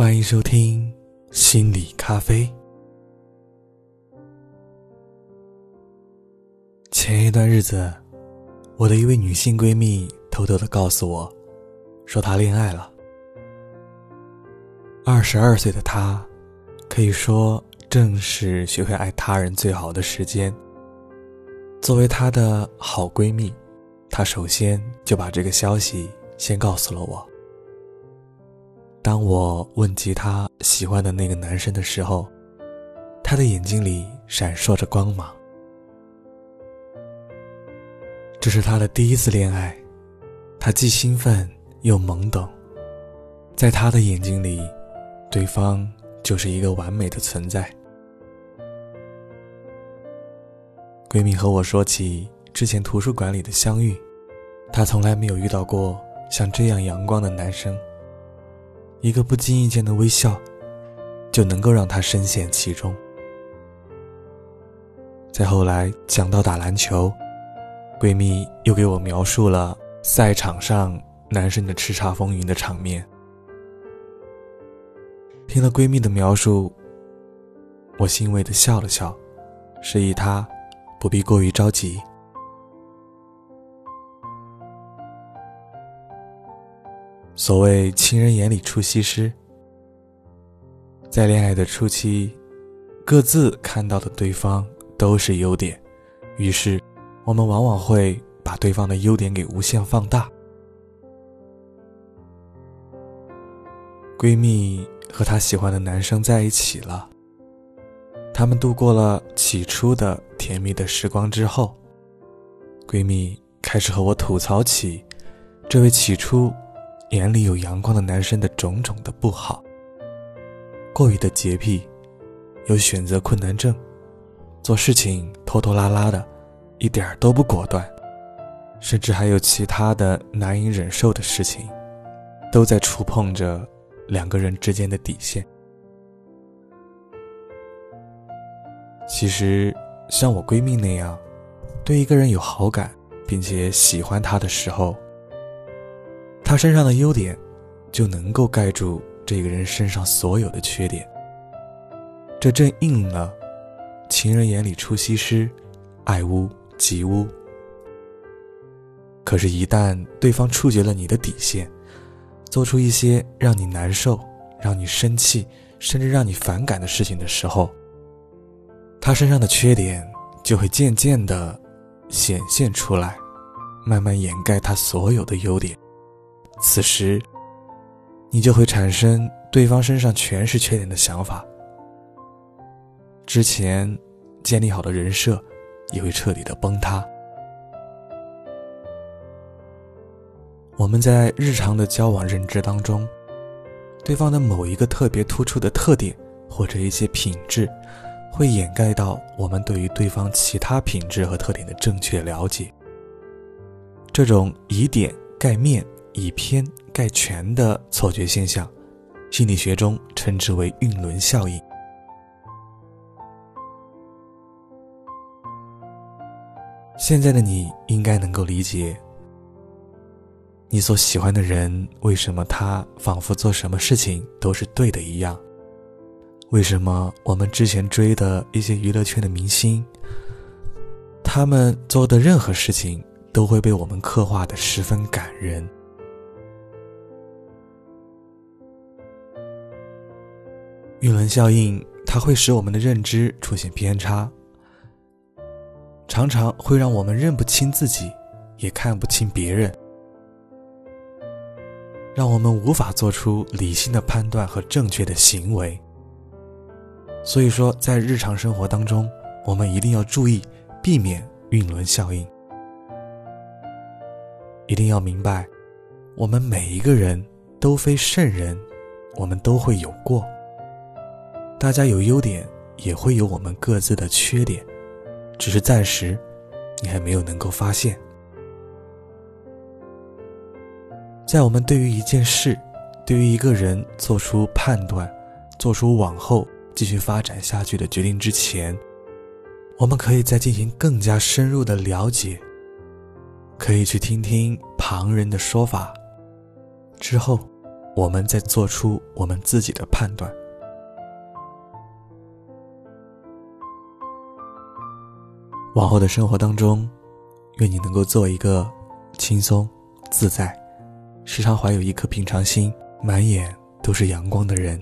欢迎收听心理咖啡。前一段日子，我的一位女性闺蜜偷偷的告诉我，说她恋爱了。二十二岁的她，可以说正是学会爱他人最好的时间。作为她的好闺蜜，她首先就把这个消息先告诉了我。当我问及她喜欢的那个男生的时候，她的眼睛里闪烁着光芒。这是她的第一次恋爱，她既兴奋又懵懂，在她的眼睛里，对方就是一个完美的存在。闺蜜和我说起之前图书馆里的相遇，她从来没有遇到过像这样阳光的男生。一个不经意间的微笑，就能够让她深陷其中。再后来讲到打篮球，闺蜜又给我描述了赛场上男生的叱咤风云的场面。听了闺蜜的描述，我欣慰的笑了笑，示意她不必过于着急。所谓“情人眼里出西施”，在恋爱的初期，各自看到的对方都是优点，于是我们往往会把对方的优点给无限放大。闺蜜和她喜欢的男生在一起了，他们度过了起初的甜蜜的时光之后，闺蜜开始和我吐槽起这位起初。眼里有阳光的男生的种种的不好，过于的洁癖，有选择困难症，做事情拖拖拉拉的，一点儿都不果断，甚至还有其他的难以忍受的事情，都在触碰着两个人之间的底线。其实，像我闺蜜那样，对一个人有好感，并且喜欢他的时候。他身上的优点，就能够盖住这个人身上所有的缺点。这正应了“情人眼里出西施，爱屋及乌”。可是，一旦对方触及了你的底线，做出一些让你难受、让你生气，甚至让你反感的事情的时候，他身上的缺点就会渐渐的显现出来，慢慢掩盖他所有的优点。此时，你就会产生对方身上全是缺点的想法，之前建立好的人设也会彻底的崩塌。我们在日常的交往认知当中，对方的某一个特别突出的特点或者一些品质，会掩盖到我们对于对方其他品质和特点的正确了解。这种以点盖面。以偏概全的错觉现象，心理学中称之为晕轮效应。现在的你应该能够理解，你所喜欢的人为什么他仿佛做什么事情都是对的一样？为什么我们之前追的一些娱乐圈的明星，他们做的任何事情都会被我们刻画的十分感人？晕轮效应，它会使我们的认知出现偏差，常常会让我们认不清自己，也看不清别人，让我们无法做出理性的判断和正确的行为。所以说，在日常生活当中，我们一定要注意避免晕轮效应，一定要明白，我们每一个人都非圣人，我们都会有过。大家有优点，也会有我们各自的缺点，只是暂时，你还没有能够发现。在我们对于一件事、对于一个人做出判断、做出往后继续发展下去的决定之前，我们可以再进行更加深入的了解，可以去听听旁人的说法，之后，我们再做出我们自己的判断。往后的生活当中，愿你能够做一个轻松自在、时常怀有一颗平常心、满眼都是阳光的人。